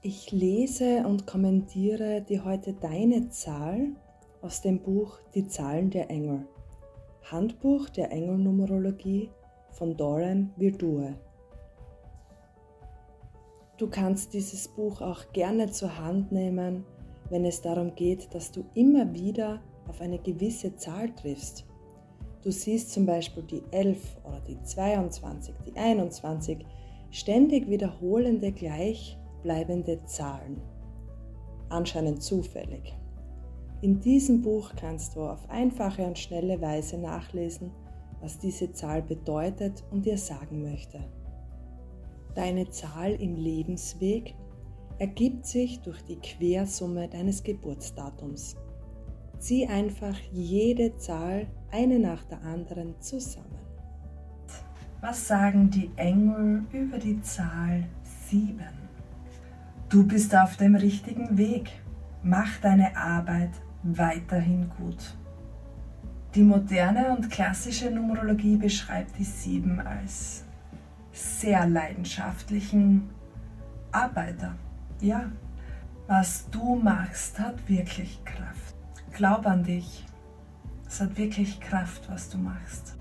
Ich lese und kommentiere dir heute deine Zahl aus dem Buch Die Zahlen der Engel. Handbuch der Engelnumerologie von Doran Virtue. Du kannst dieses Buch auch gerne zur Hand nehmen, wenn es darum geht, dass du immer wieder auf eine gewisse Zahl triffst. Du siehst zum Beispiel die 11 oder die 22, die 21, ständig wiederholende gleichbleibende Zahlen. Anscheinend zufällig. In diesem Buch kannst du auf einfache und schnelle Weise nachlesen, was diese Zahl bedeutet und dir sagen möchte. Deine Zahl im Lebensweg ergibt sich durch die Quersumme deines Geburtsdatums. Zieh einfach jede Zahl eine nach der anderen zusammen. Was sagen die Engel über die Zahl 7? Du bist auf dem richtigen Weg. Mach deine Arbeit weiterhin gut. Die moderne und klassische Numerologie beschreibt die 7 als sehr leidenschaftlichen Arbeiter. Ja, was du machst, hat wirklich Kraft. Glaub an dich. Es hat wirklich Kraft, was du machst.